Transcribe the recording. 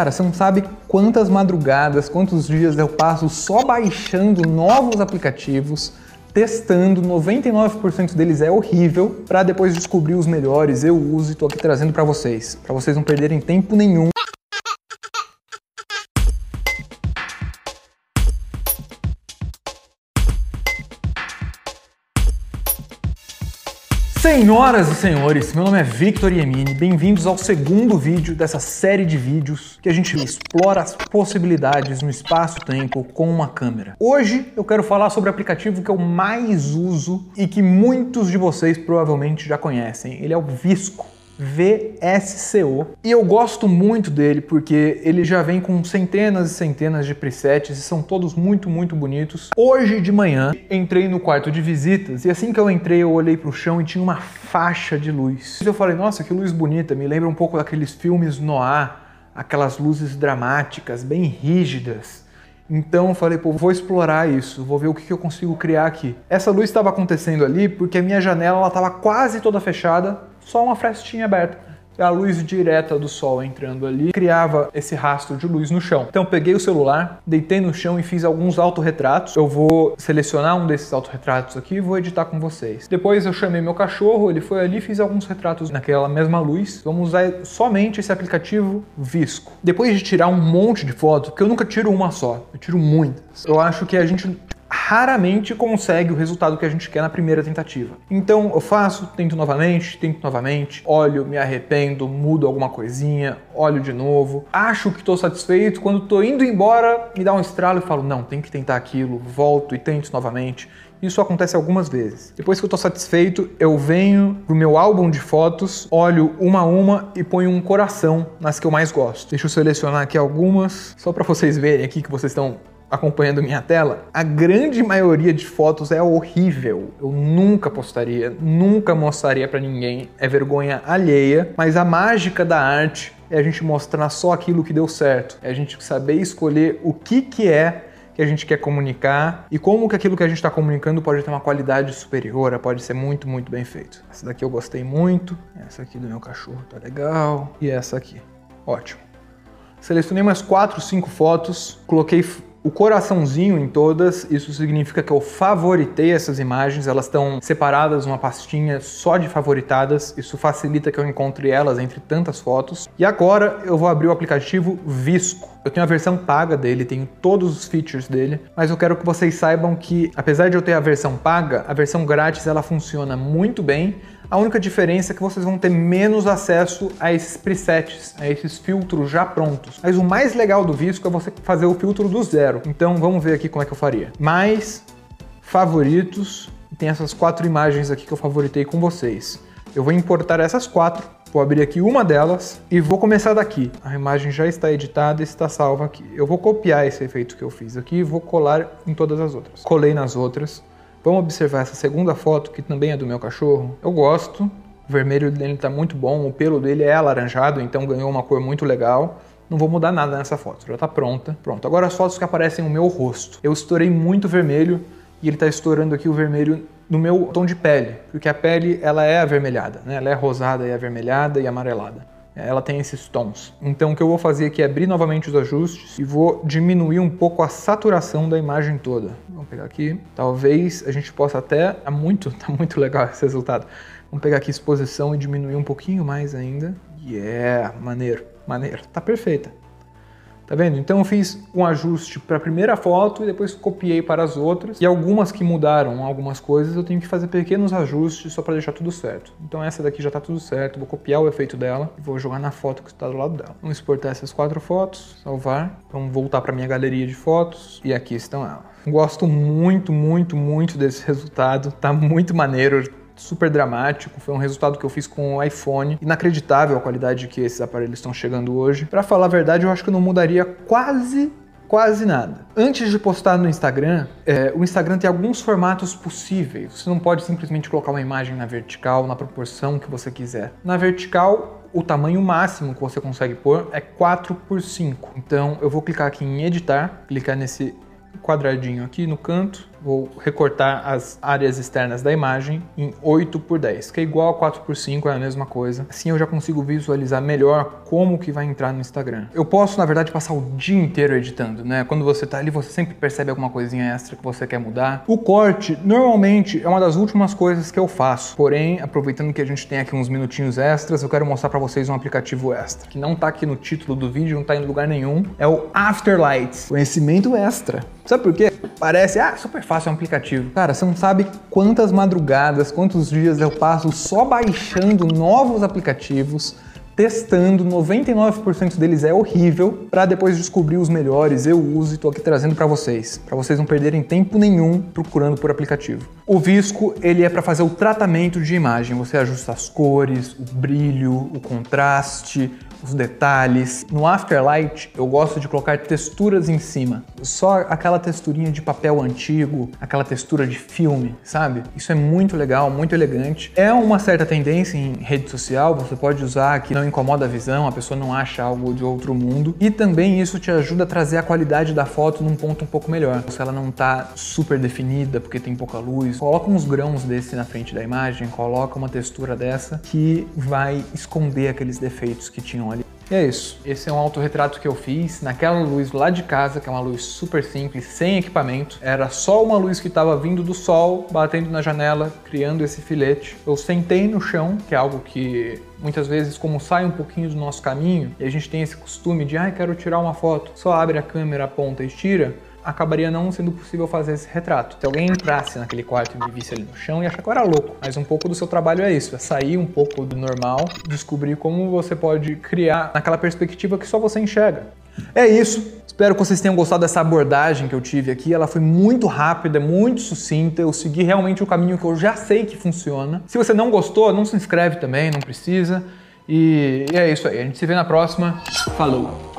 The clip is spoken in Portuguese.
Cara, você não sabe quantas madrugadas, quantos dias eu passo só baixando novos aplicativos, testando, 99% deles é horrível, para depois descobrir os melhores, eu uso e tô aqui trazendo para vocês, para vocês não perderem tempo nenhum. Senhoras e senhores, meu nome é Victor Yemini, bem-vindos ao segundo vídeo dessa série de vídeos que a gente explora as possibilidades no espaço-tempo com uma câmera. Hoje eu quero falar sobre o aplicativo que eu mais uso e que muitos de vocês provavelmente já conhecem. Ele é o Visco. VSCO. E eu gosto muito dele porque ele já vem com centenas e centenas de presets e são todos muito, muito bonitos. Hoje de manhã entrei no quarto de visitas e assim que eu entrei eu olhei para o chão e tinha uma faixa de luz. Eu falei, nossa, que luz bonita, me lembra um pouco daqueles filmes noir, aquelas luzes dramáticas, bem rígidas. Então eu falei, pô, vou explorar isso, vou ver o que eu consigo criar aqui. Essa luz estava acontecendo ali porque a minha janela estava quase toda fechada só uma frestinha aberta. A luz direta do sol entrando ali criava esse rastro de luz no chão. Então peguei o celular, deitei no chão e fiz alguns autorretratos. Eu vou selecionar um desses autorretratos aqui e vou editar com vocês. Depois eu chamei meu cachorro, ele foi ali e fiz alguns retratos naquela mesma luz. Vamos usar somente esse aplicativo Visco. Depois de tirar um monte de fotos, porque eu nunca tiro uma só, eu tiro muitas. Eu acho que a gente raramente consegue o resultado que a gente quer na primeira tentativa. Então eu faço, tento novamente, tento novamente, olho, me arrependo, mudo alguma coisinha, olho de novo, acho que estou satisfeito, quando estou indo embora, me dá um estralo e falo, não, tem que tentar aquilo, volto e tento novamente. Isso acontece algumas vezes. Depois que eu estou satisfeito, eu venho pro meu álbum de fotos, olho uma a uma e ponho um coração nas que eu mais gosto. Deixa eu selecionar aqui algumas, só para vocês verem aqui que vocês estão acompanhando minha tela, a grande maioria de fotos é horrível. Eu nunca postaria, nunca mostraria para ninguém. É vergonha alheia, mas a mágica da arte é a gente mostrar só aquilo que deu certo. É a gente saber escolher o que que é que a gente quer comunicar e como que aquilo que a gente está comunicando pode ter uma qualidade superior, pode ser muito, muito bem feito. Essa daqui eu gostei muito, essa aqui do meu cachorro tá legal e essa aqui, ótimo. Selecionei umas 4, 5 fotos, coloquei o coraçãozinho em todas, isso significa que eu favoritei essas imagens, elas estão separadas numa pastinha só de favoritadas, isso facilita que eu encontre elas entre tantas fotos. E agora eu vou abrir o aplicativo Visco. Eu tenho a versão paga dele, tenho todos os features dele, mas eu quero que vocês saibam que, apesar de eu ter a versão paga, a versão grátis ela funciona muito bem. A única diferença é que vocês vão ter menos acesso a esses presets, a esses filtros já prontos. Mas o mais legal do Visco é você fazer o filtro do zero. Então vamos ver aqui como é que eu faria. Mais favoritos, tem essas quatro imagens aqui que eu favoritei com vocês. Eu vou importar essas quatro Vou abrir aqui uma delas e vou começar daqui. A imagem já está editada e está salva aqui. Eu vou copiar esse efeito que eu fiz aqui e vou colar em todas as outras. Colei nas outras. Vamos observar essa segunda foto, que também é do meu cachorro. Eu gosto. O vermelho dele está muito bom, o pelo dele é alaranjado, então ganhou uma cor muito legal. Não vou mudar nada nessa foto, já está pronta. Pronto, agora as fotos que aparecem o meu rosto. Eu estourei muito vermelho e ele está estourando aqui o vermelho no meu tom de pele, porque a pele ela é avermelhada, né? ela é rosada e avermelhada e amarelada. Ela tem esses tons. Então o que eu vou fazer aqui é abrir novamente os ajustes e vou diminuir um pouco a saturação da imagem toda. Vamos pegar aqui. Talvez a gente possa até... Tá muito, tá muito legal esse resultado. Vamos pegar aqui exposição e diminuir um pouquinho mais ainda. Yeah, maneiro, maneiro. Tá perfeita. Tá vendo? Então eu fiz um ajuste para a primeira foto e depois copiei para as outras. E algumas que mudaram algumas coisas, eu tenho que fazer pequenos ajustes só para deixar tudo certo. Então essa daqui já está tudo certo, vou copiar o efeito dela e vou jogar na foto que está do lado dela. Vamos exportar essas quatro fotos, salvar. Vamos voltar para minha galeria de fotos e aqui estão elas. Gosto muito, muito, muito desse resultado. Tá muito maneiro super dramático, foi um resultado que eu fiz com o iPhone. Inacreditável a qualidade que esses aparelhos estão chegando hoje. Para falar a verdade, eu acho que não mudaria quase quase nada. Antes de postar no Instagram, é, o Instagram tem alguns formatos possíveis. Você não pode simplesmente colocar uma imagem na vertical, na proporção que você quiser. Na vertical, o tamanho máximo que você consegue pôr é 4 por 5. Então eu vou clicar aqui em editar, clicar nesse quadradinho aqui no canto vou recortar as áreas externas da imagem em 8 por 10, que é igual a 4 por 5, é a mesma coisa. Assim eu já consigo visualizar melhor como que vai entrar no Instagram. Eu posso, na verdade, passar o dia inteiro editando, né? Quando você tá ali, você sempre percebe alguma coisinha extra que você quer mudar. O corte, normalmente, é uma das últimas coisas que eu faço. Porém, aproveitando que a gente tem aqui uns minutinhos extras, eu quero mostrar para vocês um aplicativo extra, que não tá aqui no título do vídeo, não tá em lugar nenhum. É o Afterlight. Conhecimento extra. Sabe por quê? Parece, ah, super fácil, é um aplicativo. Cara, você não sabe quantas madrugadas, quantos dias eu passo só baixando novos aplicativos testando, 99% deles é horrível, para depois descobrir os melhores, eu uso e tô aqui trazendo para vocês, para vocês não perderem tempo nenhum procurando por aplicativo. O Visco, ele é para fazer o tratamento de imagem, você ajusta as cores, o brilho, o contraste, os detalhes. No Afterlight, eu gosto de colocar texturas em cima. Só aquela texturinha de papel antigo, aquela textura de filme, sabe? Isso é muito legal, muito elegante. É uma certa tendência em rede social, você pode usar que não incomoda a visão, a pessoa não acha algo de outro mundo. E também isso te ajuda a trazer a qualidade da foto num ponto um pouco melhor. Se ela não tá super definida porque tem pouca luz, coloca uns grãos desse na frente da imagem, coloca uma textura dessa que vai esconder aqueles defeitos que tinham ali. E é isso. Esse é um autorretrato que eu fiz naquela luz lá de casa, que é uma luz super simples, sem equipamento. Era só uma luz que estava vindo do sol, batendo na janela, criando esse filete. Eu sentei no chão, que é algo que muitas vezes, como sai um pouquinho do nosso caminho, e a gente tem esse costume de, ai, ah, quero tirar uma foto, só abre a câmera, aponta e tira acabaria não sendo possível fazer esse retrato. Se alguém entrasse naquele quarto e me visse ali no chão, ia achar que eu era louco. Mas um pouco do seu trabalho é isso, é sair um pouco do normal, descobrir como você pode criar naquela perspectiva que só você enxerga. É isso. Espero que vocês tenham gostado dessa abordagem que eu tive aqui. Ela foi muito rápida, muito sucinta. Eu segui realmente o caminho que eu já sei que funciona. Se você não gostou, não se inscreve também, não precisa. E é isso aí. A gente se vê na próxima. Falou!